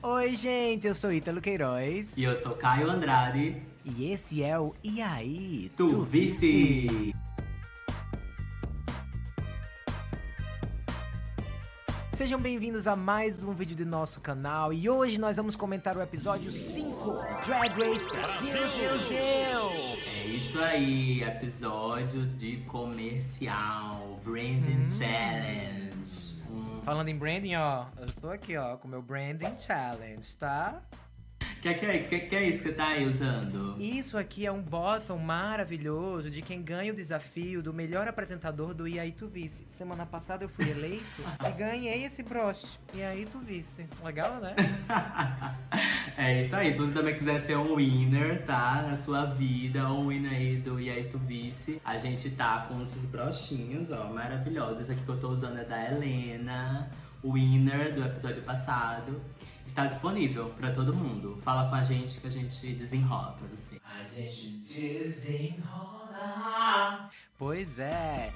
Oi, gente, eu sou Ítalo Queiroz. E eu sou Caio Andrade. E esse é o E aí, Tu, tu Vice. Vice. Sejam bem-vindos a mais um vídeo do nosso canal e hoje nós vamos comentar o episódio 5 Drag Race Brasil, Brasil, É isso aí, episódio de comercial, Branding hum. Challenge. Falando em branding, ó, eu tô aqui, ó, com meu branding challenge, tá? Que que é, que, que é isso que você tá aí usando? Isso aqui é um bottom maravilhoso de quem ganha o desafio do melhor apresentador do E aí Tu Vice. Semana passada eu fui eleito e ganhei esse broche. E aí Tu Vice. Legal, né? é isso aí. Se você também quiser ser um winner, tá? Na sua vida, um winner aí do E aí Tu Vice, a gente tá com esses brochinhos, ó, maravilhosos. Esse aqui que eu tô usando é da Helena, winner do episódio passado. Está disponível para todo mundo. Fala com a gente que a gente desenrola pra você. A gente desenrola. Pois é.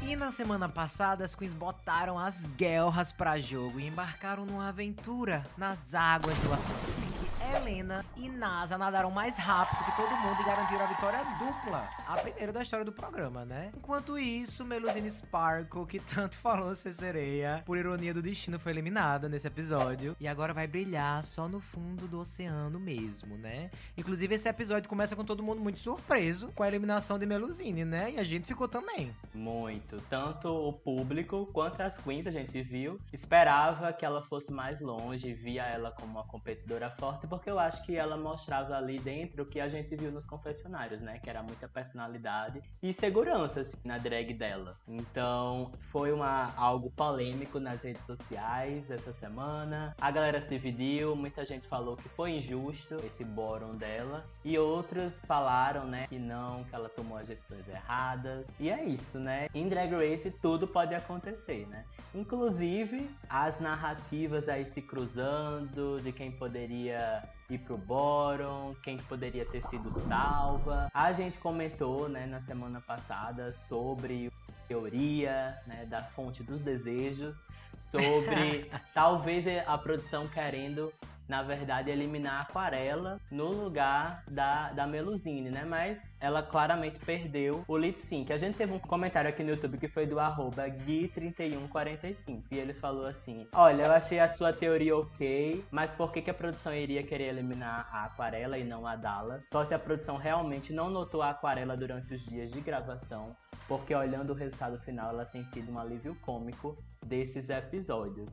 E na semana passada, as queens botaram as guerras para jogo e embarcaram numa aventura nas águas do Atlântico. Helena e NASA nadaram mais rápido que todo mundo e garantiram a vitória dupla. A primeira da história do programa, né? Enquanto isso, Melusine Sparkle, que tanto falou ser sereia, por ironia do destino, foi eliminada nesse episódio. E agora vai brilhar só no fundo do oceano mesmo, né? Inclusive, esse episódio começa com todo mundo muito surpreso com a eliminação de Melusine, né? E a gente ficou também. Muito. Tanto o público quanto as queens a gente viu. Esperava que ela fosse mais longe, via ela como uma competidora forte, porque eu acho que ela mostrava ali dentro o que a gente viu nos confessionários, né? Que era muita personalidade e segurança assim, na drag dela. Então foi uma, algo polêmico nas redes sociais essa semana. A galera se dividiu, muita gente falou que foi injusto esse bórum dela. E outros falaram, né, que não, que ela tomou as gestões erradas. E é isso, né? Em Drag Race tudo pode acontecer, né? Inclusive as narrativas aí se cruzando de quem poderia ir pro Boron, quem poderia ter sido salva. A gente comentou, né, na semana passada sobre a teoria, né, da fonte dos desejos, sobre talvez a produção querendo na verdade, eliminar a Aquarela no lugar da, da Melusine, né? Mas ela claramente perdeu o lip sync. A gente teve um comentário aqui no YouTube que foi do arroba Gui3145 e ele falou assim: Olha, eu achei a sua teoria ok, mas por que, que a produção iria querer eliminar a Aquarela e não a Dallas? Só se a produção realmente não notou a Aquarela durante os dias de gravação porque olhando o resultado final, ela tem sido um alívio cômico desses episódios.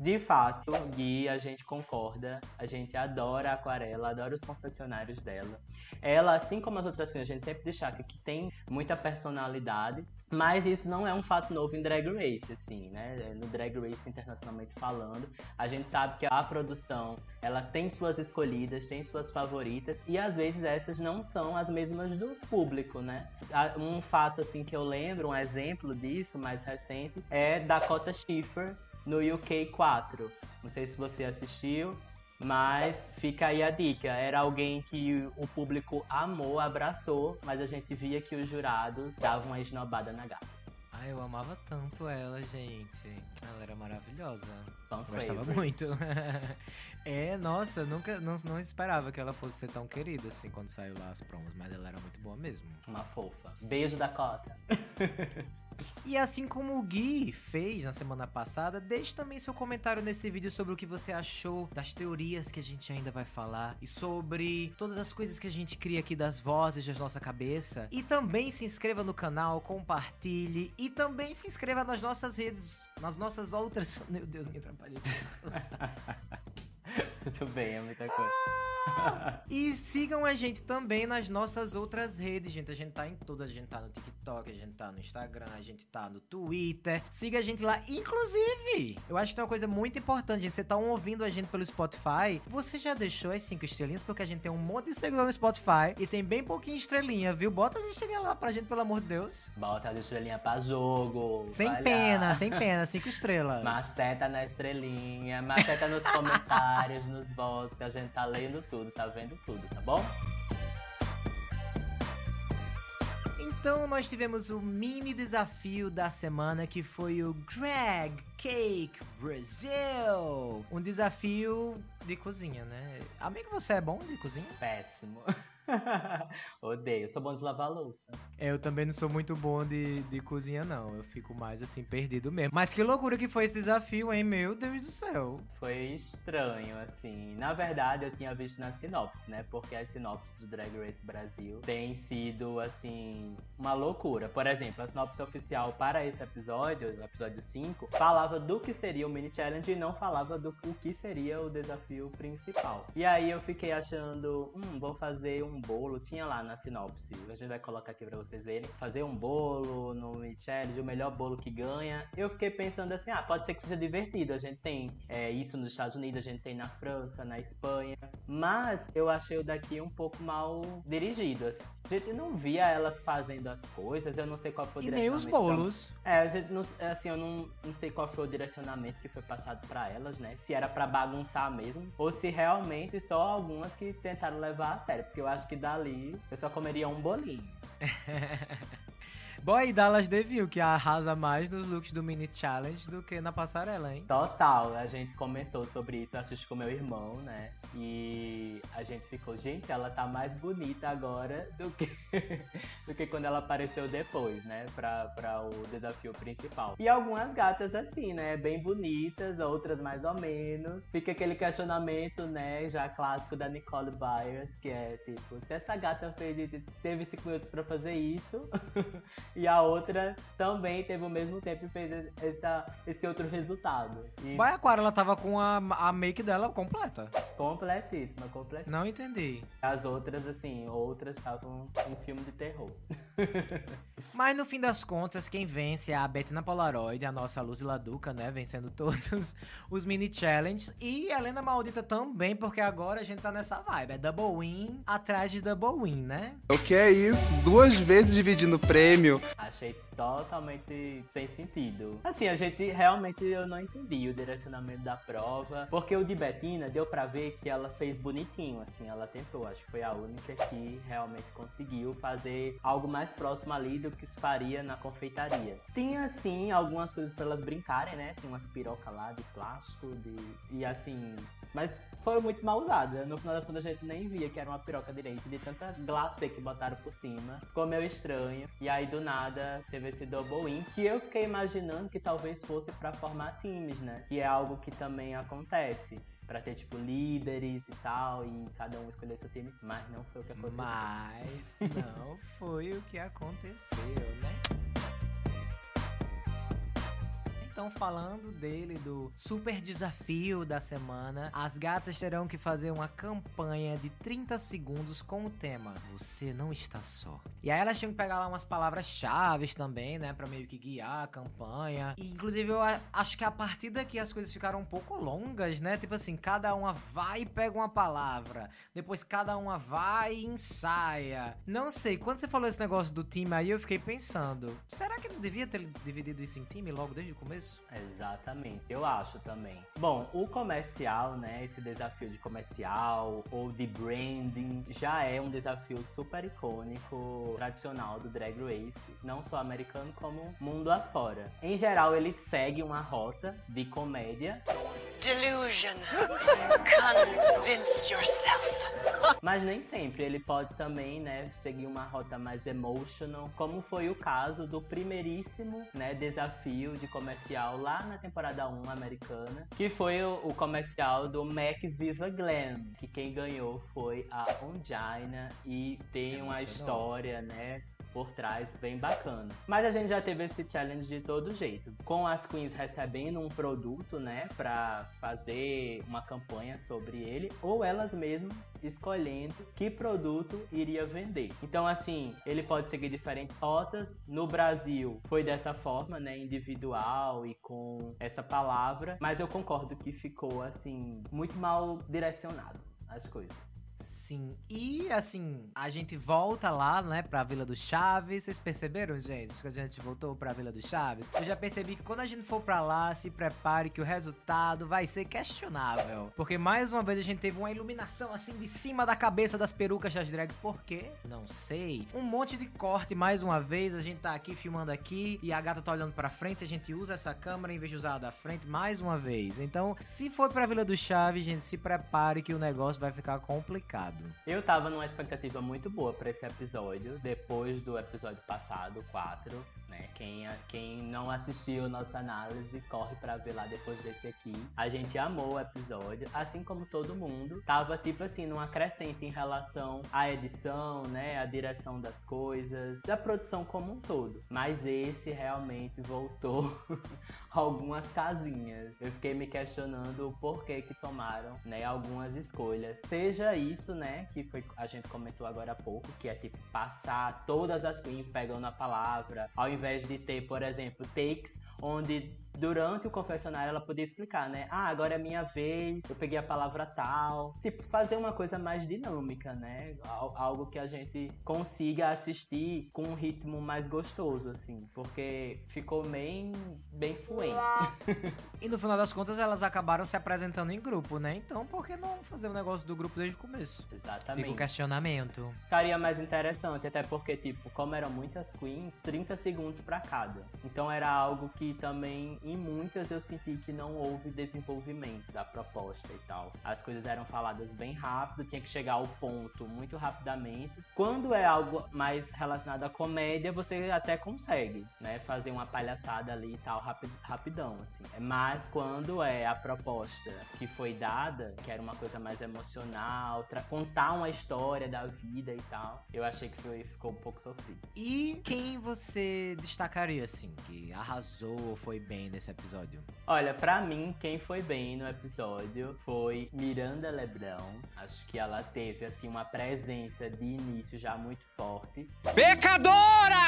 De fato, Gui, a gente concorda. A gente adora a aquarela, adora os confessionários dela. Ela, assim como as outras coisas, a gente sempre destaca que tem muita personalidade, mas isso não é um fato novo em Drag Race, assim, né? No Drag Race internacionalmente falando, a gente sabe que a produção, ela tem suas escolhidas, tem suas favoritas, e às vezes essas não são as mesmas do público, né? Um fato, assim, que eu lembro, um exemplo disso, mais recente, é Dakota Schiffer, no UK 4. Não sei se você assistiu, mas fica aí a dica. Era alguém que o público amou, abraçou, mas a gente via que os jurados davam uma esnobada na gata. Ai, eu amava tanto ela, gente. Ela era maravilhosa. Tão Gostava muito. é, nossa, nunca não, não esperava que ela fosse ser tão querida assim quando saiu lá as promos, mas ela era muito boa mesmo. Uma fofa. Beijo da cota. E assim como o Gui fez na semana passada, deixe também seu comentário nesse vídeo sobre o que você achou das teorias que a gente ainda vai falar e sobre todas as coisas que a gente cria aqui das vozes da nossa cabeça. E também se inscreva no canal, compartilhe e também se inscreva nas nossas redes, nas nossas outras. Meu Deus, me atrapalhei Tudo bem, é muita coisa. e sigam a gente também nas nossas outras redes, gente. A gente tá em todas. A gente tá no TikTok, a gente tá no Instagram, a gente tá no Twitter. Siga a gente lá. Inclusive, eu acho que tem uma coisa muito importante, gente. Você tá ouvindo a gente pelo Spotify. Você já deixou as cinco estrelinhas? Porque a gente tem um monte de seguidor no Spotify e tem bem pouquinho estrelinha, viu? Bota as estrelinhas lá pra gente, pelo amor de Deus. Bota as estrelinhas pra jogo. Sem pena, sem pena. Cinco estrelas. Maceta na estrelinha, maceta nos comentários, nos votos, que a gente tá lendo tudo, tá vendo tudo, tá bom? Então nós tivemos o mini desafio da semana que foi o Greg Cake Brasil. Um desafio de cozinha, né? Amigo, você é bom de cozinha? Péssimo. Odeio, sou bom de lavar louça. Eu também não sou muito bom de, de cozinha, não. Eu fico mais assim, perdido mesmo. Mas que loucura que foi esse desafio, hein? Meu Deus do céu. Foi estranho, assim. Na verdade, eu tinha visto na sinopse, né? Porque as sinopses do Drag Race Brasil têm sido, assim, uma loucura. Por exemplo, a sinopse oficial para esse episódio, o episódio 5, falava do que seria o mini challenge e não falava do o que seria o desafio principal. E aí eu fiquei achando, hum, vou fazer um bolo, tinha lá na sinopse, a gente vai colocar aqui pra vocês verem, fazer um bolo no Challenge, o melhor bolo que ganha. Eu fiquei pensando assim, ah, pode ser que seja divertido, a gente tem é, isso nos Estados Unidos, a gente tem na França, na Espanha, mas eu achei o daqui um pouco mal dirigido, assim. A gente não via elas fazendo as coisas, eu não sei qual foi o E nem os bolos. É, a gente não, assim, eu não, não sei qual foi o direcionamento que foi passado para elas, né? Se era para bagunçar mesmo, ou se realmente só algumas que tentaram levar a sério, porque eu acho que dali eu só comeria um bolinho. Boy, Dallas Devil, que arrasa mais nos looks do Mini Challenge do que na passarela, hein? Total, a gente comentou sobre isso, eu assisti com meu irmão, né? E a gente ficou, gente, ela tá mais bonita agora do que, do que quando ela apareceu depois, né? Pra, pra o desafio principal. E algumas gatas assim, né? Bem bonitas, outras mais ou menos. Fica aquele questionamento, né? Já clássico da Nicole Byers, que é tipo, se essa gata fez, teve 5 minutos pra fazer isso, e a outra também teve o mesmo tempo e fez essa, esse outro resultado. E... Vai, Aquara, ela tava com a, a make dela completa. Completíssima, completíssima. Não entendi. As outras, assim, outras estavam em filme de terror. Mas no fim das contas, quem vence é a Bettina Polaroid, a nossa Luz Laduca, né? Vencendo todos os mini challenges. E a Helena Maldita também, porque agora a gente tá nessa vibe. É double win atrás de double win, né? O que é isso? Duas vezes dividindo o prêmio. Achei totalmente sem sentido. Assim, a gente realmente eu não entendi o direcionamento da prova, porque o de Betina deu para ver que ela fez bonitinho, assim, ela tentou, acho que foi a única que realmente conseguiu fazer algo mais próximo ali do que se faria na confeitaria. Tinha assim algumas coisas para elas brincarem, né? Tem umas pirocas lá de plástico de e assim, mas foi muito mal usada. No final das contas, a gente nem via que era uma piroca direito, de tanta glacê que botaram por cima. Ficou meio estranho. E aí, do nada, teve esse double win, que eu fiquei imaginando que talvez fosse para formar times, né? Que é algo que também acontece para ter tipo líderes e tal e cada um escolher seu time, mas não foi o que aconteceu. Mas não foi o que aconteceu, né? Então, falando dele, do super desafio da semana, as gatas terão que fazer uma campanha de 30 segundos com o tema Você não está só. E aí elas tinham que pegar lá umas palavras-chave também, né, pra meio que guiar a campanha. E, inclusive, eu acho que a partir daqui as coisas ficaram um pouco longas, né? Tipo assim, cada uma vai e pega uma palavra. Depois cada uma vai e ensaia. Não sei, quando você falou esse negócio do time aí, eu fiquei pensando, será que não devia ter dividido isso em time logo desde o começo? Exatamente, eu acho também. Bom, o comercial, né, esse desafio de comercial ou de branding já é um desafio super icônico, tradicional do Drag Race, não só americano como mundo afora. Em geral, ele segue uma rota de comédia. Delusion. Convince yourself. Mas nem sempre, ele pode também, né, seguir uma rota mais emotional, como foi o caso do primeiríssimo, né, desafio de comercial lá na temporada 1 americana, que foi o, o comercial do Mac Viva Glam, que quem ganhou foi a Ongina e tem uma história, né, por trás bem bacana. Mas a gente já teve esse challenge de todo jeito, com as queens recebendo um produto, né, para fazer uma campanha sobre ele, ou elas mesmas escolhendo que produto iria vender. Então, assim, ele pode seguir diferentes rotas. No Brasil foi dessa forma, né, individual e com essa palavra, mas eu concordo que ficou assim muito mal direcionado as coisas. Sim, e assim, a gente volta lá, né, pra Vila do Chaves. Vocês perceberam, gente, que a gente voltou pra Vila do Chaves? Eu já percebi que quando a gente for pra lá, se prepare que o resultado vai ser questionável. Porque mais uma vez a gente teve uma iluminação assim de cima da cabeça das perucas das drags. Por quê? Não sei. Um monte de corte mais uma vez. A gente tá aqui filmando aqui e a gata tá olhando pra frente. A gente usa essa câmera em vez de usar a da frente mais uma vez. Então, se for pra Vila do Chaves, gente, se prepare que o negócio vai ficar complicado. Eu tava numa expectativa muito boa pra esse episódio, depois do episódio passado, 4, né? Quem, quem não assistiu nossa análise, corre pra ver lá depois desse aqui. A gente amou o episódio, assim como todo mundo. Tava, tipo assim, numa crescente em relação à edição, né? A direção das coisas, da produção como um todo. Mas esse realmente voltou algumas casinhas. Eu fiquei me questionando o porquê que tomaram, né, algumas escolhas. Seja isso, né, que foi a gente comentou agora há pouco, que é tipo passar todas as queens pegando a palavra, ao invés de ter, por exemplo, takes onde durante o confessionário ela podia explicar, né? Ah, agora é minha vez, eu peguei a palavra tal. Tipo, fazer uma coisa mais dinâmica, né? Algo que a gente consiga assistir com um ritmo mais gostoso, assim. Porque ficou bem, bem fluente. e no final das contas, elas acabaram se apresentando em grupo, né? Então, por que não fazer o um negócio do grupo desde o começo? Exatamente. Fica um questionamento. Ficaria mais interessante, até porque, tipo, como eram muitas queens, 30 segundos para cada. Então era algo que também em muitas eu senti que não houve desenvolvimento da proposta e tal. As coisas eram faladas bem rápido, tinha que chegar ao ponto muito rapidamente. Quando é algo mais relacionado à comédia, você até consegue, né, fazer uma palhaçada ali e tal rapid, rapidão assim. Mas quando é a proposta que foi dada, que era uma coisa mais emocional, contar uma história da vida e tal, eu achei que foi, ficou um pouco sofrido. E quem você destacaria assim que arrasou, foi bem nesse episódio? Olha, para mim, quem foi bem no episódio foi Miranda Lebrão. Acho que ela teve, assim, uma presença de início já muito forte. Pecadora!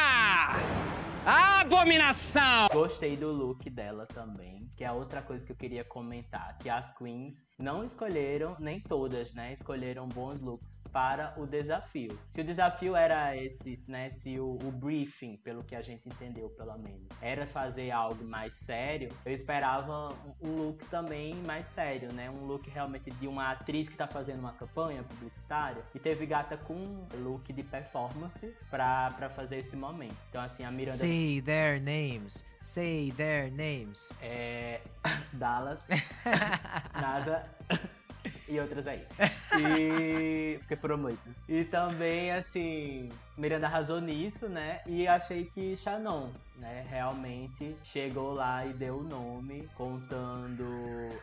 Abominação! Gostei do look dela também, que é outra coisa que eu queria comentar, que as queens não escolheram, nem todas, né, escolheram bons looks para o desafio. Se o desafio era esses, né, se o, o briefing, pelo que a gente entendeu pelo menos, era fazer algo mais sério, eu esperava um, um look também mais sério, né, um look realmente de uma atriz que tá fazendo uma campanha publicitária e teve gata com look de performance para fazer esse momento. Então assim, a Miranda Say their names. Say their names. É. Dallas. Nada. e outras aí. E. Porque foram muitas. E também, assim. Miranda arrasou nisso, né? E achei que Shannon né, realmente chegou lá e deu o nome, contando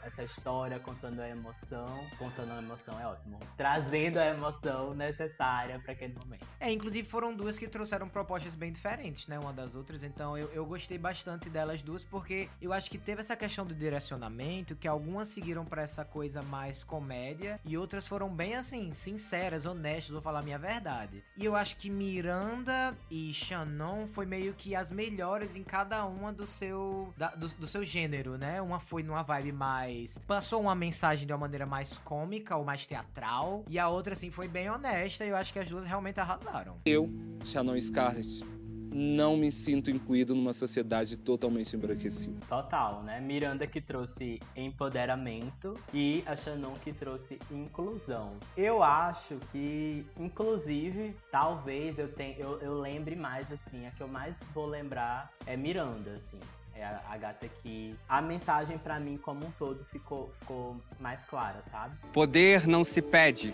essa história, contando a emoção, contando a emoção é ótimo, trazendo a emoção necessária para aquele momento. É, inclusive foram duas que trouxeram propostas bem diferentes, né, uma das outras, então eu, eu gostei bastante delas duas porque eu acho que teve essa questão do direcionamento, que algumas seguiram para essa coisa mais comédia e outras foram bem assim, sinceras, honestas, vou falar a minha verdade. E eu acho que Miranda e Shannon foi meio que as melhores em cada uma do seu da, do, do, seu gênero, né? Uma foi numa vibe mais passou uma mensagem de uma maneira mais cômica ou mais teatral e a outra assim foi bem honesta e eu acho que as duas realmente arrasaram. Eu, Shannon Scarlett, não me sinto incluído numa sociedade totalmente embranquecida. Total, né? Miranda que trouxe empoderamento e a Shannon que trouxe inclusão. Eu acho que, inclusive, talvez eu tenha, eu, eu lembre mais assim, a que eu mais vou lembrar é Miranda, assim é a, a, gata que a mensagem para mim como um todo ficou, ficou mais clara, sabe? Poder não se pede,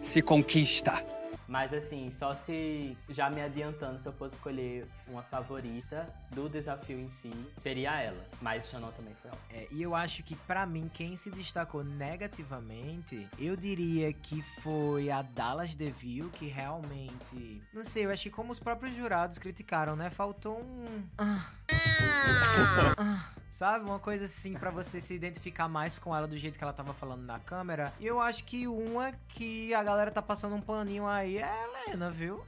se conquista. Mas assim, só se já me adiantando, se eu fosse escolher uma favorita do desafio em si, seria ela. Mas Chanel também foi ótimo. É, e eu acho que para mim, quem se destacou negativamente, eu diria que foi a Dallas DeVille, que realmente. Não sei, eu acho que como os próprios jurados criticaram, né? Faltou um. Ah. ah. Sabe? Uma coisa assim para você se identificar mais com ela do jeito que ela tava falando na câmera. E eu acho que uma que a galera tá passando um paninho aí é a Helena, viu?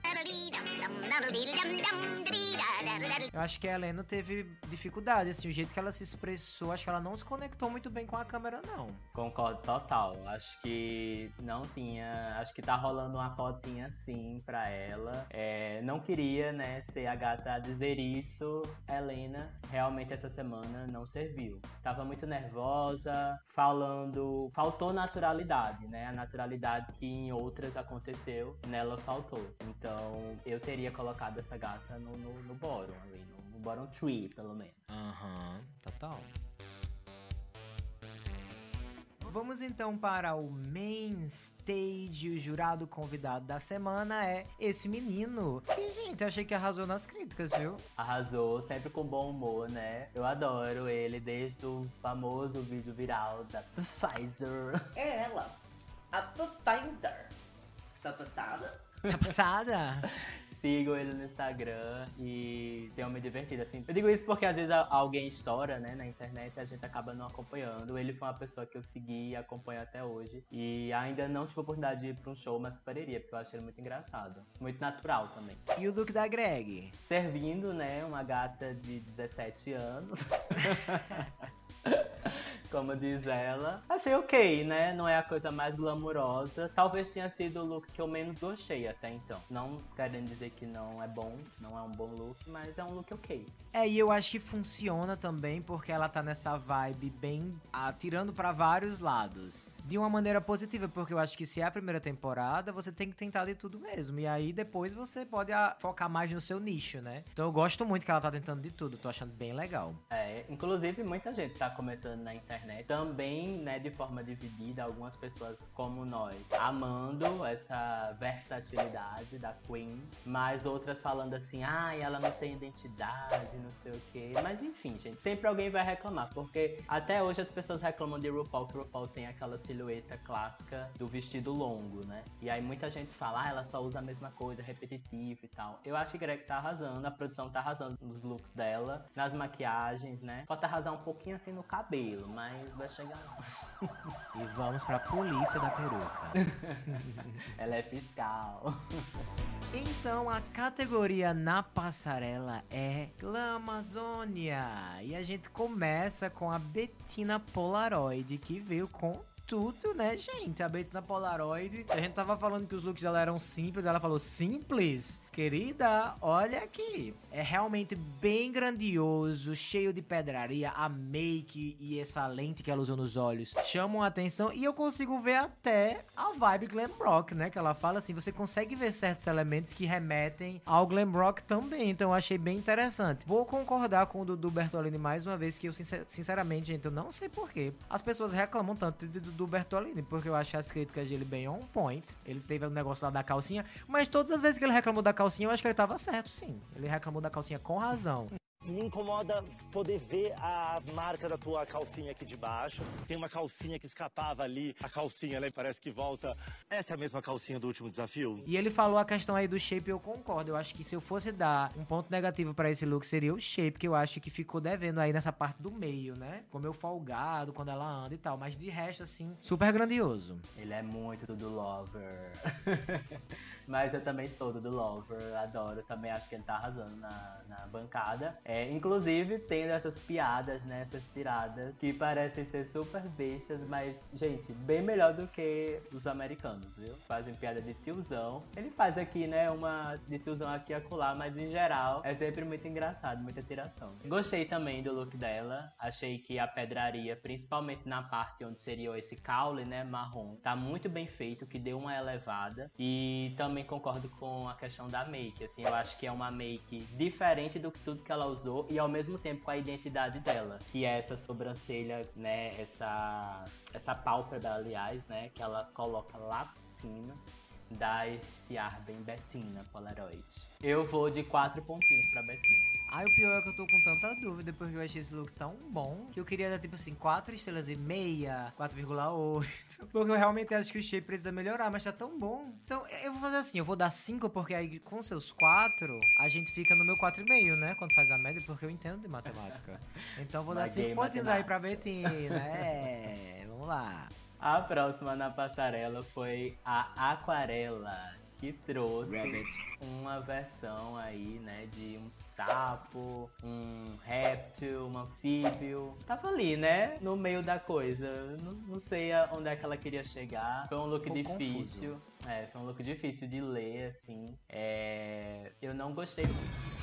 Eu acho que a Helena teve dificuldade, assim, o jeito que ela se expressou, acho que ela não se conectou muito bem com a câmera, não. Concordo total. Acho que não tinha. Acho que tá rolando uma cotinha assim pra ela. É, não queria, né, ser a gata a dizer isso. Helena realmente essa semana não serviu. Tava muito nervosa, falando. Faltou naturalidade, né? A naturalidade que em outras aconteceu, nela faltou. Então eu teria colocado essa gata no, no, no bottom ali, no, no bottom tree, pelo menos. Aham, total. Vamos então para o main stage. O jurado convidado da semana é esse menino. Que, gente, achei que arrasou nas críticas, viu? Arrasou, sempre com bom humor, né? Eu adoro ele desde o famoso vídeo viral da Pfizer. É ela, a Pfizer. Tá passada? Tá passada? Sigo ele no Instagram e tenho me divertido, assim. Eu digo isso porque às vezes alguém estoura, né, na internet e a gente acaba não acompanhando. Ele foi uma pessoa que eu segui e acompanho até hoje. E ainda não tive a oportunidade de ir pra um show, mas super iria, porque eu achei ele muito engraçado. Muito natural também. E o look da Greg? Servindo, né, uma gata de 17 anos. Como diz ela. Achei ok, né? Não é a coisa mais glamurosa. Talvez tenha sido o look que eu menos gostei até então. Não querendo dizer que não é bom, não é um bom look, mas é um look ok. É, e eu acho que funciona também porque ela tá nessa vibe bem atirando pra vários lados. De uma maneira positiva, porque eu acho que se é a primeira temporada, você tem que tentar de tudo mesmo. E aí depois você pode ah, focar mais no seu nicho, né? Então eu gosto muito que ela tá tentando de tudo, tô achando bem legal. É, inclusive muita gente tá comentando na internet, também, né, de forma dividida, algumas pessoas como nós, amando essa versatilidade da Queen, mas outras falando assim, ai, ela não tem identidade, não sei o quê. Mas enfim, gente, sempre alguém vai reclamar, porque até hoje as pessoas reclamam de RuPaul, que RuPaul tem aquela silhueta clássica do vestido longo, né? E aí muita gente fala, ah, ela só usa a mesma coisa, repetitivo e tal. Eu acho que Greg tá arrasando, a produção tá arrasando nos looks dela, nas maquiagens, né? Falta arrasar um pouquinho assim no cabelo, mas vai chegar lá. E vamos pra polícia da peruca. Ela é fiscal. Então a categoria na passarela é Glamazônia. E a gente começa com a Bettina Polaroid, que veio com tudo, né, gente? A Bettina Polaroid. A gente tava falando que os looks dela eram simples, ela falou simples. Querida, olha aqui. É realmente bem grandioso, cheio de pedraria. A make e essa lente que ela usou nos olhos chamam a atenção. E eu consigo ver até a vibe glam rock, né? Que ela fala assim: você consegue ver certos elementos que remetem ao glam rock também. Então eu achei bem interessante. Vou concordar com o Dudu Bertolini mais uma vez, que eu sincer- sinceramente, gente, eu não sei porquê. As pessoas reclamam tanto de Dudu Bertolini, porque eu achei as críticas dele bem on point. Ele teve o negócio lá da calcinha, mas todas as vezes que ele reclamou da calcinha, eu acho que ele tava certo, sim. Ele reclamou da calcinha com razão. Me incomoda poder ver a marca da tua calcinha aqui de baixo. Tem uma calcinha que escapava ali. A calcinha, né? Parece que volta. Essa é a mesma calcinha do último desafio? E ele falou a questão aí do shape, eu concordo. Eu acho que se eu fosse dar um ponto negativo pra esse look, seria o shape, que eu acho que ficou devendo aí nessa parte do meio, né? Ficou meio folgado quando ela anda e tal. Mas de resto, assim, super grandioso. Ele é muito do Lover. Mas eu também sou do Do Lover, adoro. Também acho que ele tá arrasando na, na bancada. É, inclusive, tendo essas piadas, né? Essas tiradas que parecem ser super bestas, mas, gente, bem melhor do que os americanos, viu? Fazem piada de tiozão. Ele faz aqui, né? Uma de tiozão aqui e acolá, mas em geral é sempre muito engraçado, muita tiração. Gostei também do look dela. Achei que a pedraria, principalmente na parte onde seria esse caule, né? Marrom, tá muito bem feito, que deu uma elevada. E também concordo com a questão da make. Assim, eu acho que é uma make diferente do que tudo que ela usou e ao mesmo tempo com a identidade dela, que é essa sobrancelha, né? Essa essa pálpebra, aliás, né? Que ela coloca cima, dá esse ar bem Bettina Polaroid. Eu vou de quatro pontinhos pra Bettina. Ai, o pior é que eu tô com tanta dúvida, porque eu achei esse look tão bom, que eu queria dar, tipo assim, 4 estrelas e meia, 4,8. Porque eu realmente acho que o shape precisa melhorar, mas tá tão bom. Então, eu vou fazer assim, eu vou dar 5, porque aí com seus 4, a gente fica no meu 4,5, né? Quando faz a média, porque eu entendo de matemática. Então eu vou dar Maguei 5 pontinhos aí pra. Betina. É, vamos lá. A próxima na passarela foi a Aquarela. que trouxe Rabbit. uma versão aí, né, de um sapo, um réptil, um anfíbio. Tava ali, né, no meio da coisa. Não, não sei onde é que ela queria chegar. Foi um look difícil. É, foi um look difícil de ler, assim. É, eu não gostei.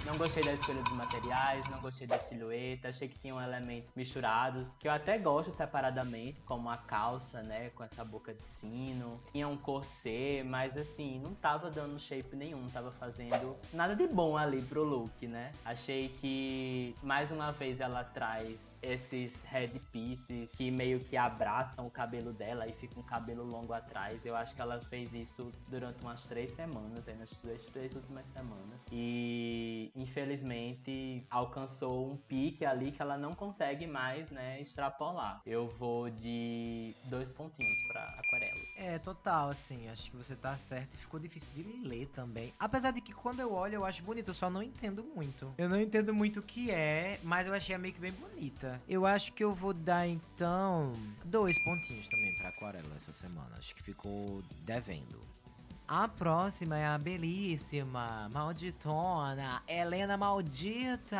Não gostei da escolha dos materiais, não gostei da silhueta, achei que tinham elementos misturados, que eu até gosto separadamente, como a calça, né, com essa boca de sino. Tinha um corset, mas assim, não tava dando shape nenhum, tava fazendo nada de bom ali pro look, né? Achei que, mais uma vez, ela traz esses headpieces que meio que abraçam o cabelo dela e fica um cabelo longo atrás. Eu acho que ela fez isso durante umas três semanas, aí nas três, três últimas semanas. E infelizmente alcançou um pique ali que ela não consegue mais, né, extrapolar. Eu vou de dois pontinhos pra aquarela. É, total, assim, acho que você tá certo e ficou difícil de ler também. Apesar de que quando eu olho eu acho bonito, eu só não entendo muito. Eu não entendo muito o que é, mas eu achei a make bem bonita. Eu acho que eu vou dar então dois pontinhos também pra aquarela essa semana. Acho que ficou devendo. A próxima é a belíssima, malditona, Helena Maldita.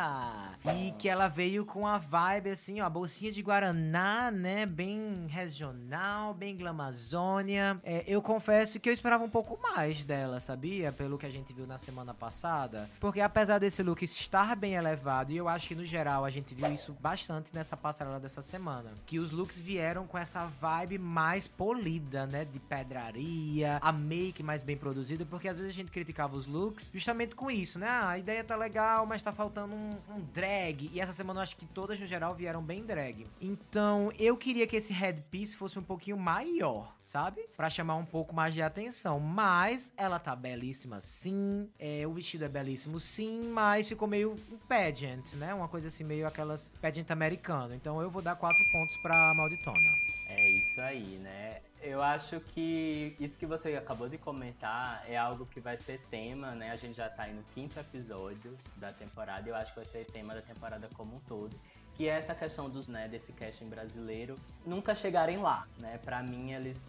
E que ela veio com a vibe assim, ó, bolsinha de Guaraná, né? Bem regional, bem glamazônia. É, eu confesso que eu esperava um pouco mais dela, sabia? Pelo que a gente viu na semana passada. Porque apesar desse look estar bem elevado, e eu acho que no geral a gente viu isso bastante nessa passarela dessa semana. Que os looks vieram com essa vibe mais polida, né? De pedraria, a make mais bem produzida, porque às vezes a gente criticava os looks justamente com isso, né? Ah, a ideia tá legal, mas tá faltando um, um drag. E essa semana eu acho que todas no geral vieram bem drag. Então eu queria que esse headpiece fosse um pouquinho maior, sabe? Pra chamar um pouco mais de atenção. Mas ela tá belíssima sim, é, o vestido é belíssimo sim, mas ficou meio um pageant, né? Uma coisa assim, meio aquelas pageant americano. Então eu vou dar quatro pontos pra Malditona. É isso aí, né? Eu acho que isso que você acabou de comentar é algo que vai ser tema, né? A gente já tá aí no quinto episódio da temporada eu acho que vai ser tema da temporada como um todo. Que é essa questão dos, né, desse casting brasileiro nunca chegarem lá, né? Pra mim eles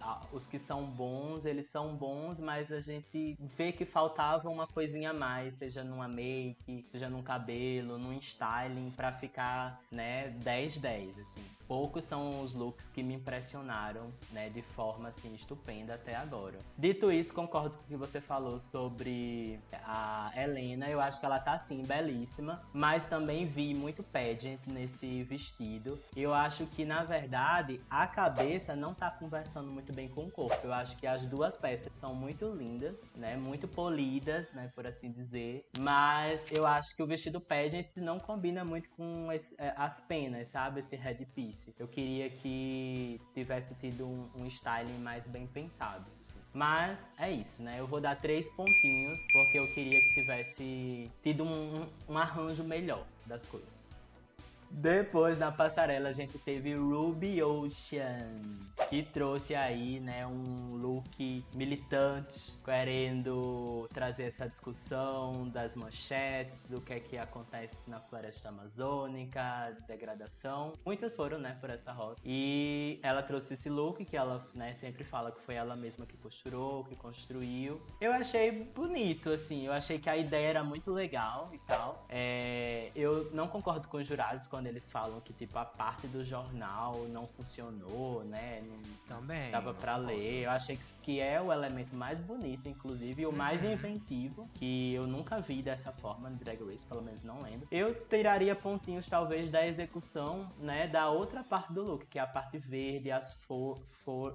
ah, Os que são bons, eles são bons, mas a gente vê que faltava uma coisinha a mais, seja numa make, seja num cabelo, num styling, pra ficar, né, 10-10, assim. Poucos são os looks que me impressionaram, né, de forma assim estupenda até agora. Dito isso, concordo com o que você falou sobre a Helena. Eu acho que ela tá assim belíssima, mas também vi muito pageant nesse vestido. Eu acho que na verdade a cabeça não tá conversando muito bem com o corpo. Eu acho que as duas peças são muito lindas, né, muito polidas, né, por assim dizer. Mas eu acho que o vestido pageant não combina muito com eh, as penas, sabe, esse headpiece. Eu queria que tivesse tido um, um styling mais bem pensado. assim. Mas é isso, né? Eu vou dar três pontinhos porque eu queria que tivesse tido um- um arranjo melhor das coisas. Depois na passarela a gente teve Ruby Ocean, que trouxe aí, né, um look militante, querendo trazer essa discussão das manchetes, do que é que acontece na floresta amazônica, degradação. Muitas foram, né, por essa rota. E ela trouxe esse look que ela, né, sempre fala que foi ela mesma que costurou, que construiu. Eu achei bonito, assim, eu achei que a ideia era muito legal e tal. É, eu não concordo com os jurados quando eles falam que, tipo, a parte do jornal não funcionou, né? Não Também. dava pra ler. Eu achei que- que é o elemento mais bonito, inclusive, e o mais inventivo, que eu nunca vi dessa forma no Drag Race, pelo menos não lembro. Eu tiraria pontinhos, talvez, da execução, né, da outra parte do look, que é a parte verde, as for... for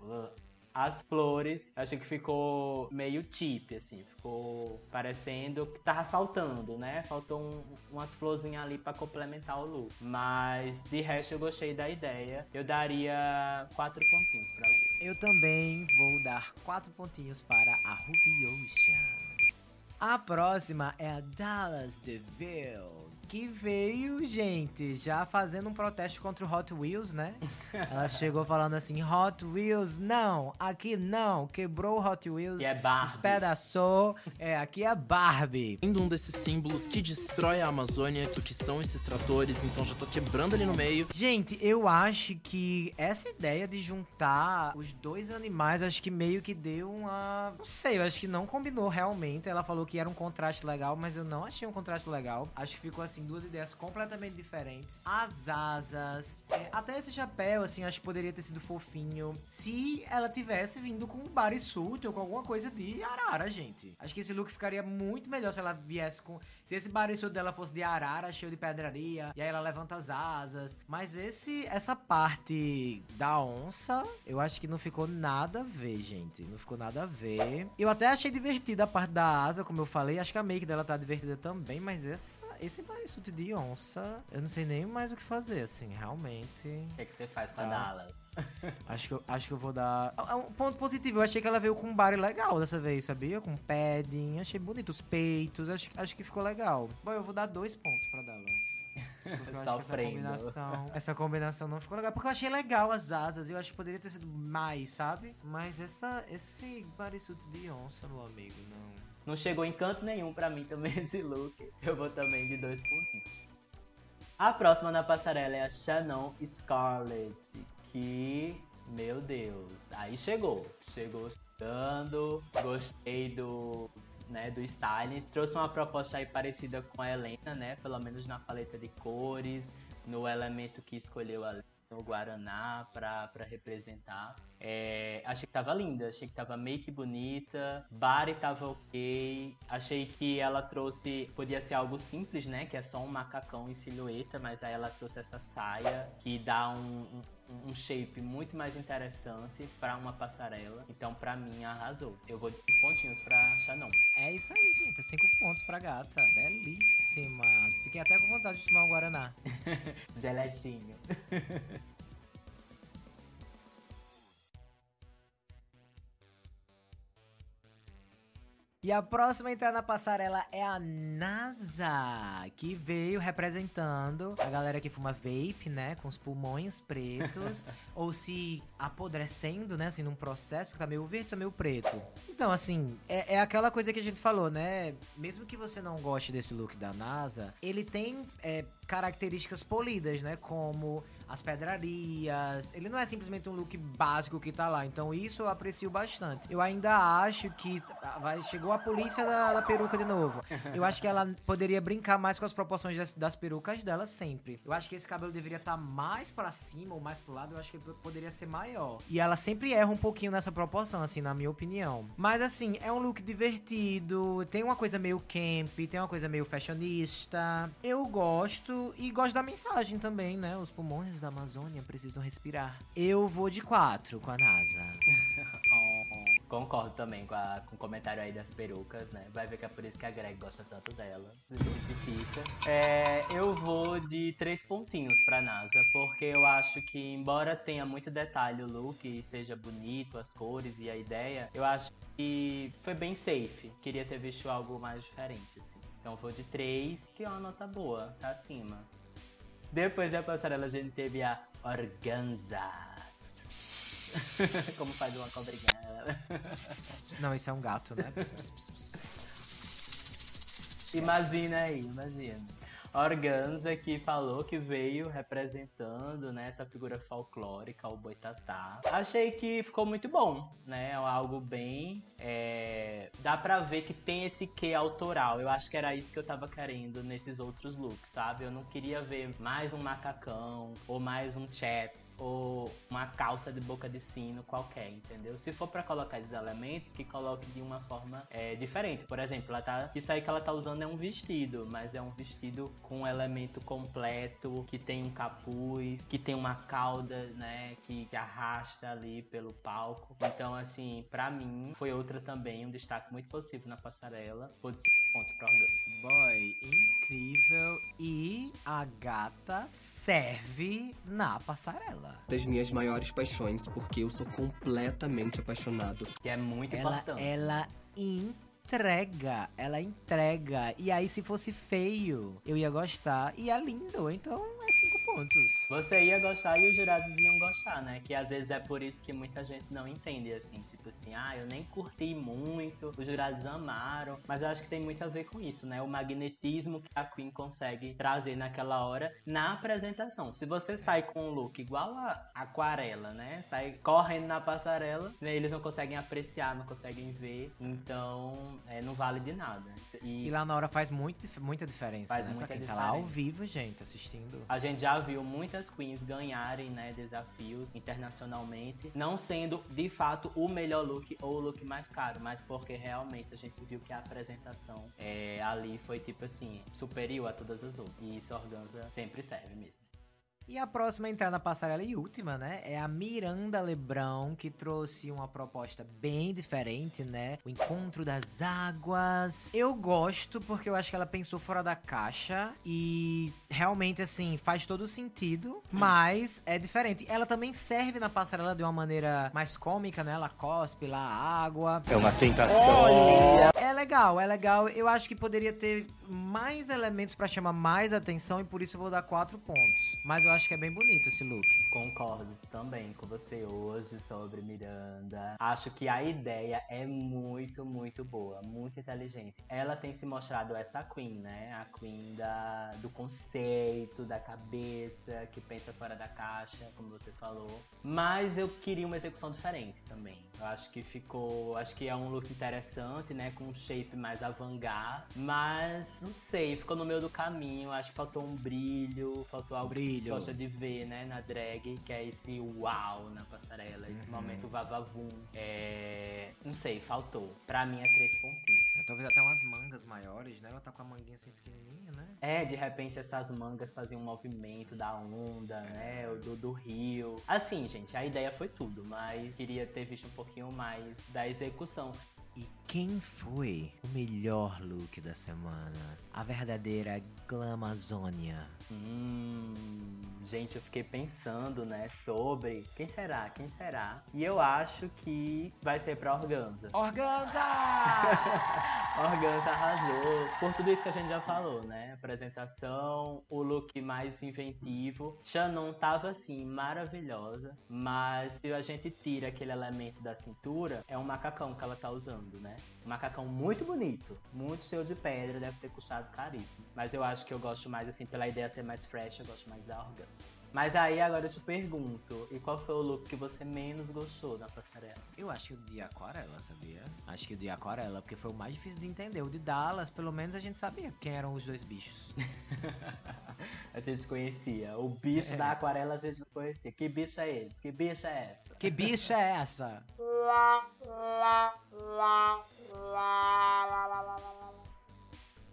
uh, as flores, achei que ficou meio cheap, assim, ficou parecendo que tava faltando, né? Faltou um- umas florzinhas ali pra complementar o look. Mas de resto eu gostei da ideia. Eu daria quatro pontinhos pra Ruby. Eu também vou dar quatro pontinhos para a Ruby Ocean. A próxima é a Dallas DeVille, que veio, gente, já fazendo um protesto contra o Hot Wheels, né? Ela chegou falando assim: Hot Wheels, não, aqui não, quebrou o Hot Wheels, Que é Barbie. despedaçou, é, aqui é Barbie. Sendo um desses símbolos que destrói a Amazônia, do que são esses tratores, então já tô quebrando ali no meio. Gente, eu acho que essa ideia de juntar os dois animais, acho que meio que deu uma. Não sei, eu acho que não combinou realmente. Ela falou que era um contraste legal, mas eu não achei um contraste legal. Acho que ficou assim, duas ideias completamente diferentes. As asas, é, até esse chapéu, assim, acho que poderia ter sido fofinho. Se ela tivesse vindo com um bodysuit ou com alguma coisa de arara, gente. Acho que esse look ficaria muito melhor se ela viesse com. Se esse bodysuit dela fosse de arara, cheio de pedraria, e aí ela levanta as asas. Mas esse essa parte da onça, eu acho que não ficou nada a ver, gente. Não ficou nada a ver. Eu até achei divertida a parte da asa, como eu falei. Acho que a make dela tá divertida também, mas essa, esse bodysuit de onça, eu não sei nem mais o que fazer, assim, realmente. O que, que você faz pra Tá. Dallas? Acho que, eu, acho que eu vou dar. Ah, Um ponto positivo, eu achei que ela veio com um body legal dessa vez, sabia? Com padding, achei bonito. Os peitos, acho, acho que ficou legal. Bom, eu vou dar dois pontos pra Dallas. Porque eu acho que essa Sofrendo. combinação, essa combinação não ficou legal. Porque eu achei legal as asas, eu acho que poderia ter sido mais, sabe? Mas essa, esse bodysuit de onça, meu amigo, não. Não chegou em canto nenhum pra mim também esse look. Eu vou também de dois pontinhos. A próxima na passarela é a Shannon Scarlett, que, meu Deus, aí chegou. Chegou chegando, gostei do, né, do styling. Trouxe uma proposta aí parecida com a Helena, né, pelo menos na paleta de cores, no elemento que escolheu ali no Guaraná pra representar. É, achei que tava linda, achei que tava make bonita, body tava ok. Achei que ela trouxe, podia ser algo simples, né? Que é só um macacão em silhueta, mas aí ela trouxe essa saia que dá um, um shape muito mais interessante pra uma passarela. Então, pra mim, arrasou. Eu vou de 5 pontinhos pra Shannon. É isso aí, gente. É cinco pontos pra gata. Belíssima. Fiquei até com vontade de tomar um Guaraná. Geletinho. E a próxima a entrar na passarela é a NASA, que veio representando a galera que fuma vape, né? Com os pulmões pretos, ou se apodrecendo, né? Assim, num processo, porque tá meio verde ou meio preto. Então, assim, é, é aquela coisa que a gente falou, né? Mesmo que você não goste desse look da NASA, ele tem é, características polidas, né? Como as pedrarias. Ele não é simplesmente um look básico que tá lá. Então isso eu aprecio bastante. Eu ainda acho que vai, chegou a polícia da, da peruca de novo. Eu acho que ela poderia brincar mais com as proporções das, das perucas dela sempre. Eu acho que esse cabelo deveria estar mais pra cima ou mais pro lado. Eu acho que poderia ser maior. E ela sempre erra um pouquinho nessa proporção, assim, na minha opinião. Mas assim, é um look divertido. Tem uma coisa meio camp, tem uma coisa meio fashionista. Eu gosto e gosto da mensagem também, né? Os pulmões da Amazônia precisam respirar. Eu vou de quatro com a NASA. Concordo também com, a- com o comentário aí das perucas, né? Vai ver que é por isso que a Greg gosta tanto dela. Se identifica. É, eu vou de três pontinhos pra NASA, porque eu acho que, embora tenha muito detalhe o look seja bonito, as cores e a ideia, eu acho que foi bem safe. Queria ter visto algo mais diferente, assim. Então vou de três, que é uma nota boa, tá acima. Depois da passarela a gente teve a Organza. Como faz uma cobrinha. Não, isso é um gato, né? Imagina aí, imagina. Organza que falou que veio representando né, essa figura folclórica, o boitatá. Achei que ficou muito bom, né? Algo bem. é, Dá pra ver que tem esse quê autoral. Eu acho que era isso que eu tava querendo nesses outros looks, sabe? Eu não queria ver mais um macacão ou mais um chaps ou uma calça de boca de sino qualquer, entendeu? Se for pra colocar esses elementos, que coloque de uma forma é, diferente. Por exemplo, ela tá, isso aí que ela tá usando é um vestido, mas é um vestido com um elemento completo, que tem um capuz, que tem uma cauda, né, que, que arrasta ali pelo palco. Então, assim, pra mim, foi outra também, um destaque muito possível na passarela. Vou de 5 pontos pra Organa. Boy, incrível. E a gata serve na passarela. Das minhas maiores paixões, porque eu sou completamente apaixonado. Que é muito Ela, importante. ela incrível. Entrega. Ela entrega. E aí, se fosse feio, eu ia gostar. E é lindo. Então, é cinco pontos. Você ia gostar e os jurados iam gostar, né? Que às vezes é por isso que muita gente não entende, assim. Tipo assim, ah, eu nem curti muito, os jurados amaram. Mas eu acho que tem muito a ver com isso, né? O magnetismo que a Queen consegue trazer naquela hora na apresentação. Se você sai com um look igual a aquarela, né? Sai correndo na passarela, né? eles não conseguem apreciar, não conseguem ver. Então, é, não vale de nada. E, lá na hora faz muito, muita diferença, Faz né? muita pra quem tá lá ao diferença. vivo, gente, assistindo. A gente já viu muitas queens ganharem, né, desafios internacionalmente, não sendo de fato o melhor look ou o look mais caro, mas porque realmente a gente viu que a apresentação é, ali foi tipo assim, superior a todas as outras. E isso Organza sempre serve mesmo. E a próxima a entrar na passarela e última, né? É a Miranda Lebrão, que trouxe uma proposta bem diferente, né? O encontro das águas. Eu gosto porque eu acho que ela pensou fora da caixa e realmente, assim, faz todo sentido, mas é diferente. Ela também serve na passarela de uma maneira mais cômica, né? Ela cospe lá a água. É uma tentação. É legal, é legal. Eu acho que poderia ter mais elementos pra chamar mais atenção e por isso eu vou dar quatro pontos. Mas eu acho que é bem bonito esse look. Concordo também com você hoje sobre Miranda. Acho que a ideia é muito, muito boa, muito inteligente. Ela tem se mostrado essa queen, né? A queen da, do conceito, da cabeça, que pensa fora da caixa, como você falou. Mas eu queria uma execução diferente também. Eu acho que ficou. Acho que é um look interessante, né? Com um shape mais avant-garde. Mas, não sei, ficou no meio do caminho. Acho que faltou um brilho, faltou algo que Brilho. gosta de ver, né, na drag, que é esse uau na passarela, esse momento vavavum. É... Não sei, faltou. Pra mim é três pontinhos. É, Talvez até umas mangas maiores, né? Ela tá com a manguinha assim pequenininha, né? É, de repente essas mangas faziam um movimento da onda, né, do, do rio. Assim, gente, a ideia foi tudo, mas queria ter visto um pouquinho mais da execução. E quem foi o melhor look da semana? A verdadeira Glamazônia. Hum, gente, eu fiquei pensando, né, sobre quem será, quem será. E eu acho que vai ser pra Organza. Organza! Organza arrasou. Por tudo isso que a gente já falou, né? Apresentação, o look mais inventivo. Shannon tava assim, maravilhosa. Mas se a gente tira aquele elemento da cintura, é um macacão que ela tá usando, né? Um macacão muito bonito, muito cheio de pedra, deve ter custado caríssimo. Mas eu acho que eu gosto mais, assim, pela ideia ser mais fresh, eu gosto mais da Organza. Mas aí agora eu te pergunto, e qual foi o look que você menos gostou na passarela? Eu acho que o de aquarela, sabia? Acho que o de aquarela, porque foi o mais difícil de entender. O de Dallas, pelo menos a gente sabia quem eram os dois bichos. A gente conhecia. O bicho da aquarela a gente não conhecia. Que bicho é esse? Que bicho é essa? que bicha é essa?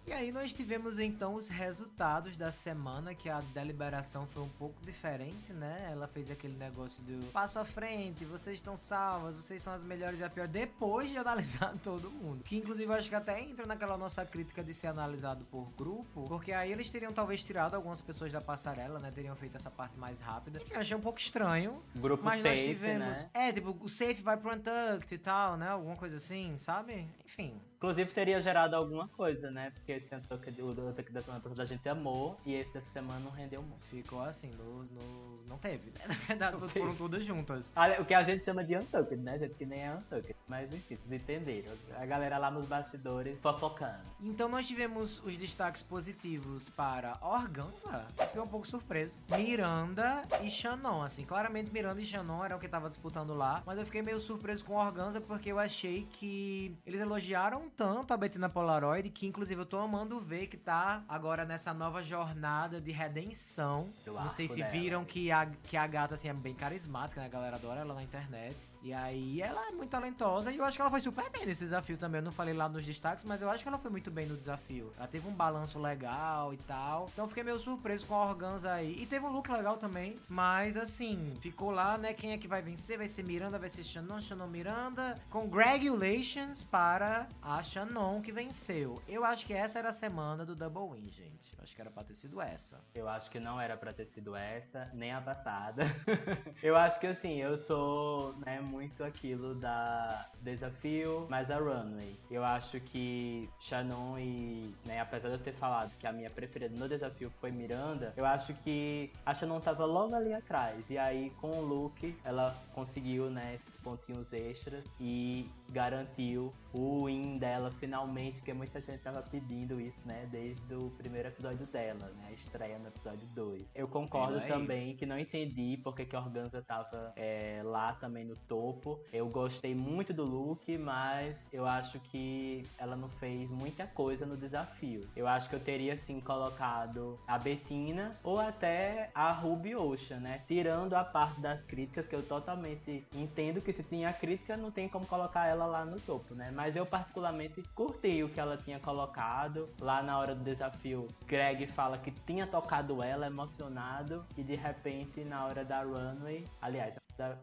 E aí nós tivemos então os resultados da semana, que a deliberação foi um pouco diferente, né? Ela fez aquele negócio do passo à frente, vocês estão salvas, vocês são as melhores e a pior, depois de analisar todo mundo. Que inclusive eu acho que até entra naquela nossa crítica de ser analisado por grupo, porque aí eles teriam talvez tirado algumas pessoas da passarela, né? Teriam feito essa parte mais rápida. Enfim, eu achei um pouco estranho. Grupo Mas nós safe, tivemos. né? É, tipo, o safe vai pro Untucked e tal, né? Alguma coisa assim, sabe? Enfim. Inclusive teria gerado alguma coisa, né? Porque esse Untucked, o Untucked da semana passada a gente amou e esse dessa semana não rendeu muito. Ficou assim, no, no- não teve, né? Na verdade, Não foram teve. todas juntas. Olha, O que a gente chama de Untucked, né, gente? Que nem é Untucked. Mas enfim, vocês entenderam. A galera lá nos bastidores fofocando. Então nós tivemos os destaques positivos para Organza. Fiquei um pouco surpreso. Miranda e Shannon, assim. Claramente Miranda e Shannon eram o que tava disputando lá. Mas eu fiquei meio surpreso com Organza porque eu achei que eles elogiaram tanto a Bettina Polaroid que inclusive eu tô amando ver que tá agora nessa nova jornada de redenção. Do Não sei se dela. viram que a, que a gata assim, é bem carismática, né? A galera adora ela na internet. E aí ela é muito talentosa e eu acho que ela foi super bem nesse desafio também. Eu não falei lá nos destaques, mas eu acho que ela foi muito bem no desafio. Ela teve um balanço legal e tal. Então fiquei meio surpreso com a Organza aí. E teve um look legal também. Mas assim, ficou lá, né? Quem é que vai vencer? Vai ser Miranda, vai ser Shannon, Shannon Miranda. Congratulations para a Shannon que venceu. Eu acho que essa era a semana do Double Win, gente. Eu acho que era pra ter sido essa. Eu acho que não era pra ter sido essa, nem a passada. eu acho que assim, eu sou, né, muito aquilo da desafio, mas a runway. Eu acho que Shannon e, né, apesar de eu ter falado que a minha preferida no desafio foi Miranda, eu acho que a Shannon tava logo ali atrás. E aí, com o look, ela conseguiu, né, pontinhos extras e garantiu o win dela finalmente, porque muita gente tava pedindo isso, né, desde o primeiro episódio dela, né, a estreia no episódio 2. Eu concordo aí. também que não entendi porque que a Organza tava é, lá também no topo. Eu gostei muito do look, mas eu acho que ela não fez muita coisa no desafio. Eu acho que eu teria, assim, colocado a Bettina ou até a Ruby Ocean, né, tirando a parte das críticas, que eu totalmente entendo que se tinha crítica, não tem como colocar ela lá no topo, né? Mas eu particularmente curti o que ela tinha colocado. Lá na hora do desafio, Greg fala que tinha tocado ela, emocionado, e de repente na hora da runway, aliás,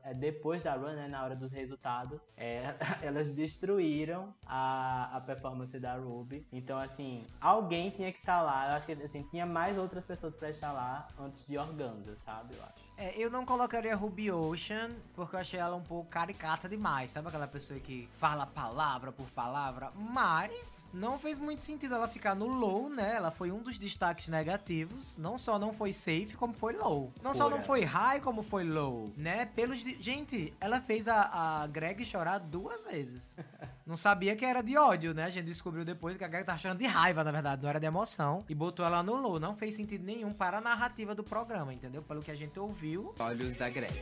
é depois da run, né, na hora dos resultados, é, elas destruíram a, a performance da Ruby. Então, assim, alguém tinha que estar lá. Eu acho que assim, tinha mais outras pessoas pra estar lá antes de Organza, sabe? Eu acho. É, eu não colocaria Ruby Ocean, porque eu achei ela um pouco caricata demais. Sabe aquela pessoa que fala palavra por palavra? Mas não fez muito sentido ela ficar no low, né? Ela foi um dos destaques negativos. Não só não foi safe, como foi low. Não só não foi high, como foi low, né? Pelos. de- Gente, ela fez a, a Greg chorar duas vezes. Não sabia que era de ódio, né? A gente descobriu depois que a Greg tava chorando de raiva, na verdade, não era de emoção. E botou ela no low. Não fez sentido nenhum para a narrativa do programa, entendeu? Pelo que a gente ouviu, Olhos da Greg.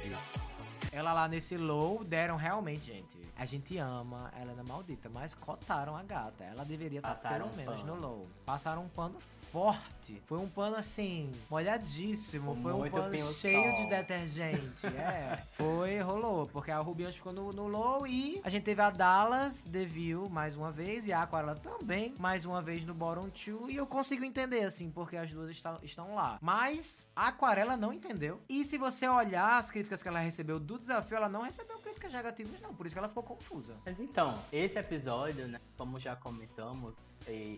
ela lá nesse low deram realmente, gente. A gente ama Helena Maldita, mas cotaram a gata. Ela deveria estar Passaram pelo um menos pano. no low. Passaram um pano forte. Foi um pano assim, molhadíssimo. Foi um pano cheio de detergente. é. Foi, rolou. Porque a Ruby Anjos ficou no, no low e a gente teve a Dallas, Devil mais uma vez, e a Aquarela também, mais uma vez no bottom 2. E eu consigo entender, assim, porque as duas estão, estão lá. Mas a Aquarela não entendeu. E se você olhar as críticas que ela recebeu do desafio, ela não recebeu críticas negativas, não. Por isso que ela ficou confusa. Mas então, esse episódio, né, como já comentamos,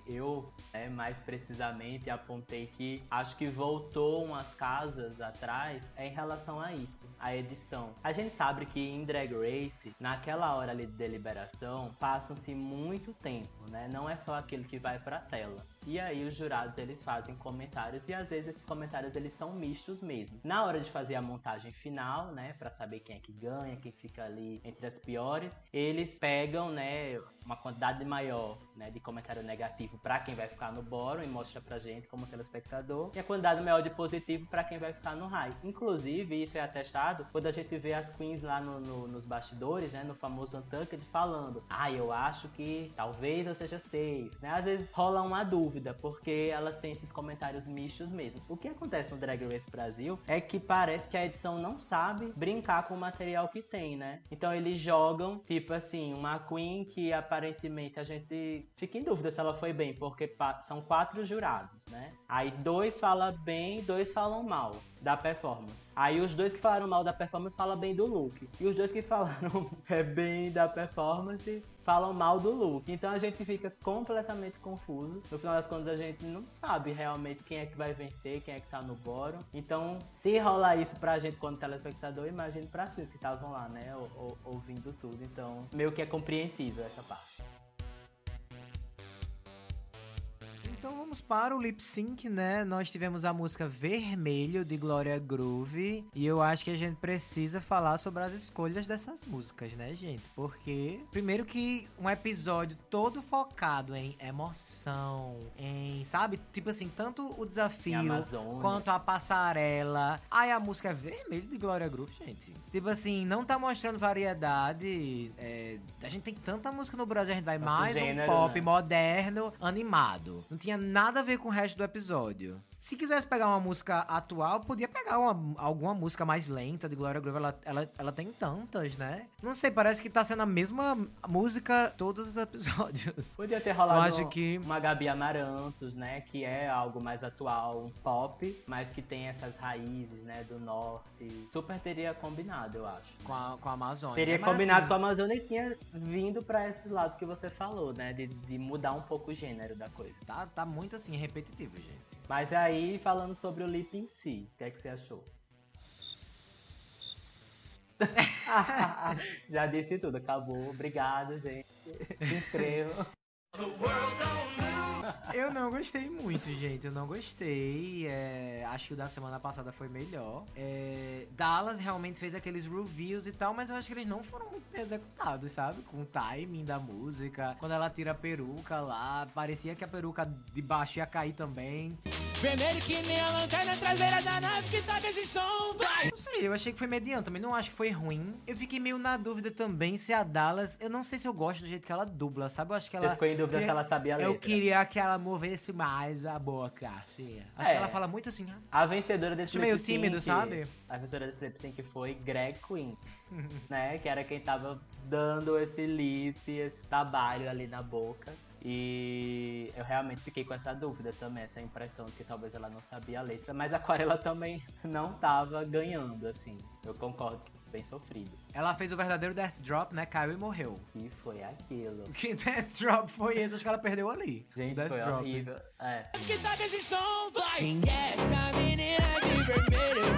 eu, né, mais precisamente, apontei que acho que voltou umas casas atrás em relação a isso, a edição. A gente sabe que em Drag Race, naquela hora ali de deliberação, passam-se muito tempo, né? Não é só aquele que vai pra tela. E aí os jurados eles fazem comentários e às vezes esses comentários eles são mistos mesmo. Na hora de fazer a montagem final, né, Pra saber quem é que ganha, quem fica ali entre as piores, eles pegam, né, uma quantidade maior, né, de comentário negativo pra quem vai ficar no bottom e mostra pra gente como telespectador, e a quantidade maior de positivo pra quem vai ficar no high. Inclusive, isso é atestado quando a gente vê as queens lá no- no- nos bastidores, né, no famoso Untucked falando: "Ah, eu acho que talvez eu seja safe", né? Às vezes rola uma dúvida porque elas têm esses comentários mistos mesmo. O que acontece no Drag Race Brasil é que parece que a edição não sabe brincar com o material que tem, né? Então eles jogam, tipo assim, uma Queen que aparentemente a gente fica em dúvida se ela foi bem, porque são quatro jurados, né? Aí dois falam bem, dois falam mal da performance. Aí os dois que falaram mal da performance falam bem do look. E os dois que falaram é bem da performance falam mal do look. Então a gente fica completamente confuso. No final das contas a gente não sabe realmente quem é que vai vencer, quem é que tá no bórum. Então, se rolar isso pra gente quando telespectador, imagine pra vocês que estavam lá, né, ou- ou- ouvindo tudo. Então, meio que é compreensível essa parte. Então vamos para o lip sync, né? Nós tivemos a música Vermelho de Glória Groove. E eu acho que a gente precisa falar sobre as escolhas dessas músicas, né, gente? Porque, primeiro, que um episódio todo focado em emoção, em, sabe? Tipo assim, tanto o desafio quanto a passarela. Aí a música é Vermelho de Glória Groove, gente. Tipo assim, não tá mostrando variedade. é, a gente tem tanta música no Brasil, a gente vai mais gênero, um pop né? moderno, animado. Não tinha nada a ver com o resto do episódio. Se quisesse pegar uma música atual, podia pegar uma- alguma música mais lenta de Gloria Groove. Ela, ela, ela tem tantas, né? Não sei, parece que tá sendo a mesma música todos os episódios. Podia ter rolado acho que- uma Gabi Amarantos, né? Que é algo mais atual, um pop, mas que tem essas raízes, né? Do norte. Super teria combinado, eu acho. Com a, com a Amazônia. Teria Mas, combinado assim, com a Amazônia e tinha vindo pra esse lado que você falou, né? De, de mudar um pouco o gênero da coisa. Tá, tá muito assim, repetitivo, gente. Mas aí, falando sobre o lip em si, o que é que você achou? Já disse tudo, acabou. Obrigado, gente. Se inscreva. Eu não gostei muito, gente. Eu não gostei. É, acho que o da semana passada foi melhor. É, Dallas realmente fez aqueles reviews e tal, mas eu acho que eles não foram muito bem executados, sabe? Com o timing da música. Quando ela tira a peruca lá, parecia que a peruca de baixo ia cair também. Vermelho que nem a lanterna traseira da nave que toca esse som, vai! Não sei, eu achei que foi mediano também. Não acho que foi ruim. Eu fiquei meio na dúvida também se a Dallas. Eu não sei se eu gosto do jeito que ela dubla, sabe? Eu acho que ela. Você ficou em dúvida se ela sabia a letra. Eu queria que ela movesse mais a boca, assim. Acho É. que ela fala muito assim. ah, A vencedora desse Acho meio lip sync- tímido, sabe? A vencedora desse lip sync foi Greg Queen, né? Que era quem tava dando esse lip, esse trabalho ali na boca. E eu realmente fiquei com essa dúvida também, essa impressão de que talvez ela não sabia a letra, mas a Aquarela também não tava ganhando, assim. Eu concordo que bem sofrido. Ela fez o verdadeiro Death Drop, né? Caiu e morreu. E foi aquilo. Que Death Drop foi esse? Acho que ela perdeu ali. Gente, Death foi Drop. horrível. É. Quem é?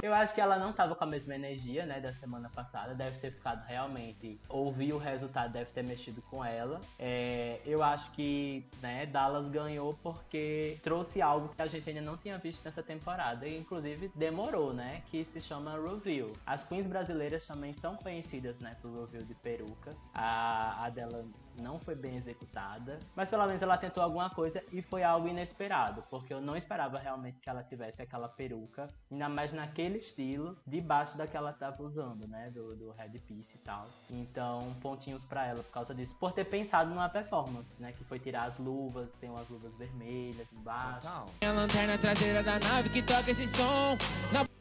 Eu acho que ela não tava com a mesma energia, né, da semana passada. Deve ter ficado realmente. Ouvir o resultado deve ter mexido com ela. É, eu acho que, né, Dallas ganhou porque trouxe algo que a gente ainda não tinha visto nessa temporada. E, inclusive, demorou, né? Que se chama Review. As queens brasileiras também são conhecidas, né, por review de peruca. A, a dela não foi bem executada. Mas pelo menos ela tentou alguma coisa e foi algo inesperado. Porque eu não esperava realmente que ela tivesse aquela peruca. Ainda mais naquele estilo, debaixo da que ela tava usando, né? Do, do Red Piece e tal. Então, pontinhos pra ela por causa disso. Por ter pensado numa performance, né? Que foi tirar as luvas, tem umas luvas vermelhas embaixo. Total. Na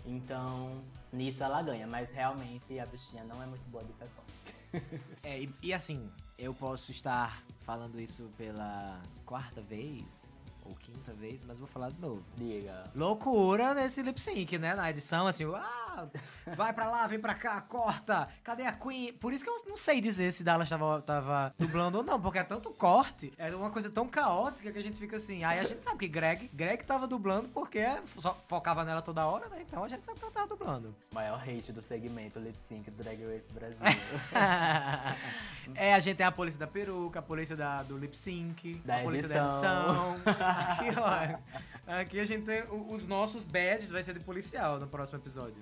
Então, nisso ela ganha. Mas realmente a bichinha não é muito boa de performance. É, e, e assim, eu posso estar falando isso pela quarta vez ou quinta vez, mas vou falar de novo. Diga. Loucura nesse lip sync, né? Na edição, assim, ah, vai pra lá, vem pra cá, corta, cadê a Queen? Por isso que eu não sei dizer se Dallas tava, tava dublando ou não, porque é tanto corte, é uma coisa tão caótica que a gente fica assim. Aí a gente sabe que Greg, Greg tava dublando porque só focava nela toda hora, né? Então a gente sabe que ela tava dublando. Maior hate do segmento lip sync do Drag Race Brasil. é, a gente tem a polícia da peruca, a polícia da, do lip sync, Da a polícia edição. da edição. Aqui, ó. Aqui a gente tem os nossos badges, vai ser de policial no próximo episódio.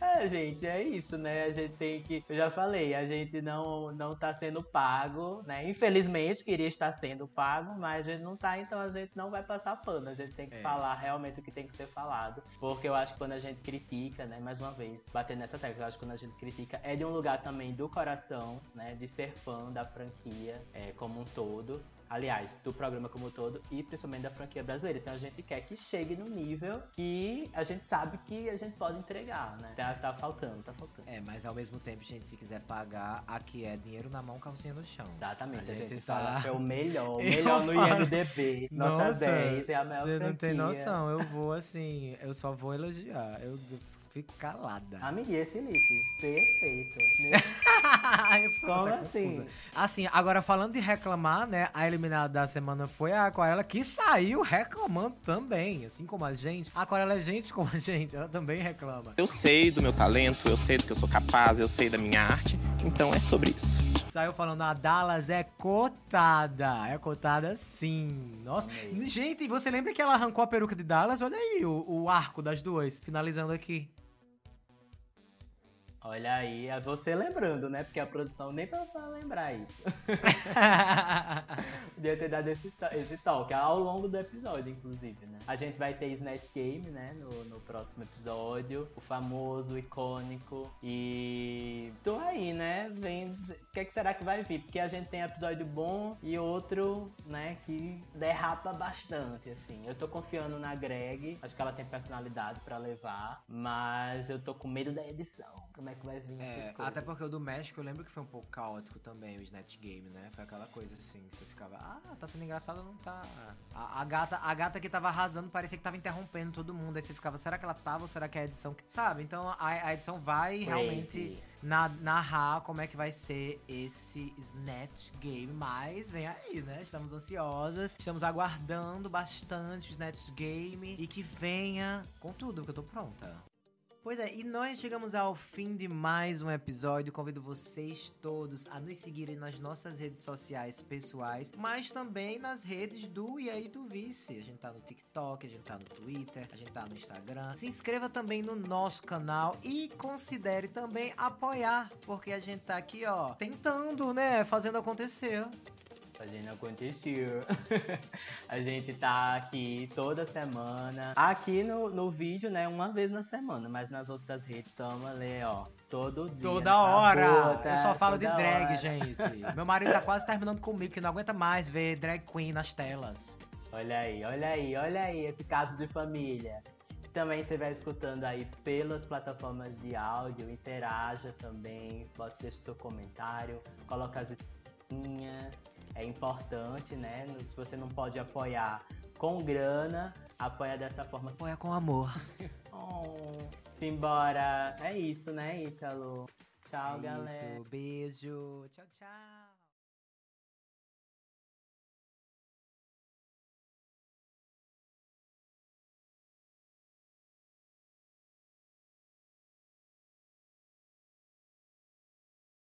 É, gente, é isso, né? A gente tem que. Eu já falei, a gente não, não tá sendo pago, né? Infelizmente queria estar sendo pago, mas a gente não tá, então a gente não vai passar pano. A gente tem que É. falar realmente o que tem que ser falado. Porque eu acho que quando a gente critica, né? Mais uma vez, bater nessa tecla, eu acho que quando a gente critica é de um lugar também do coração, né? De ser fã da franquia é, como um todo. Aliás, do programa como um todo e principalmente da franquia brasileira. Então a gente quer que chegue no nível que a gente sabe que a gente pode entregar, né? Tá, tá faltando, tá faltando. É, mas ao mesmo tempo, gente, se quiser pagar, aqui é dinheiro na mão, calcinha no chão. Exatamente, A a gente, gente fala tá- que é o melhor, o melhor no falo- IMDB. Nota 10, é a melhor Você não tem franquia. noção, eu vou assim, eu só vou elogiar, eu fico calada. Amiga, e esse lip? Perfeito. Como até assim? confusa. Assim, agora falando de reclamar, né? A eliminada da semana foi a Aquarela, que saiu reclamando também. Assim como a gente. A Aquarela é gente como a gente, ela também reclama. Eu sei do meu talento, eu sei do que eu sou capaz, eu sei da minha arte, então é sobre isso. Saiu falando, a Dallas é cotada. É cotada sim. Nossa. Amei. Gente, você lembra que ela arrancou a peruca de Dallas? Olha aí o, o arco das duas. Finalizando aqui. Olha aí, é você lembrando, né? Porque a produção nem pra lembrar isso. Podia ter dado esse, esse toque ao longo do episódio, inclusive, né? A gente vai ter Snatch Game, né? No, no próximo episódio. O famoso, icônico. E tô aí, né? Vem, o que, que será que vai vir? Porque a gente tem episódio bom e outro, né, que derrapa bastante, assim. Eu tô confiando na Greg, acho que ela tem personalidade pra levar, mas eu tô com medo da edição. Como é que vai vir É, até porque o do México eu lembro que foi um pouco caótico também, o Snatch Game, né? Foi aquela coisa assim, que você ficava, ah, tá sendo engraçado não tá? A, a gata, a gata que tava arrasando parecia que tava interrompendo todo mundo. Aí você ficava, será que ela tava ou será que é a edição que. Sabe? Então a, a edição vai realmente na- narrar como é que vai ser esse Snatch Game. Mas vem aí, né? Estamos ansiosas, estamos aguardando bastante o Snatch Game e que venha com tudo, porque eu tô pronta. Pois é, e nós chegamos ao fim de mais um episódio. Convido vocês todos a nos seguirem nas nossas redes sociais pessoais, mas também nas redes do E aí Tu Vice. A gente tá no TikTok, a gente tá no Twitter, a gente tá no Instagram. Se inscreva também no nosso canal e considere também apoiar, porque a gente tá aqui, ó, tentando, né, fazendo acontecer. Fazendo acontecer. a gente tá aqui toda semana. Aqui no, no vídeo, né? Uma vez na semana. Mas nas outras redes estamos ali, ó. Todo dia. Toda na hora! bota, eu só falo de drag, hora. gente. Meu marido tá quase terminando comigo, que não aguenta mais ver drag queen nas telas. Olha aí, olha aí, olha aí esse caso de família. Se também estiver escutando aí pelas plataformas de áudio, interaja também, bota deixa o seu comentário, coloca as estrelinhas. É importante, né? Se você não pode apoiar com grana, apoia dessa forma. Apoia com amor. Oh, simbora. É isso, né, Ítalo? Tchau, É galera. Isso, beijo. Tchau, tchau.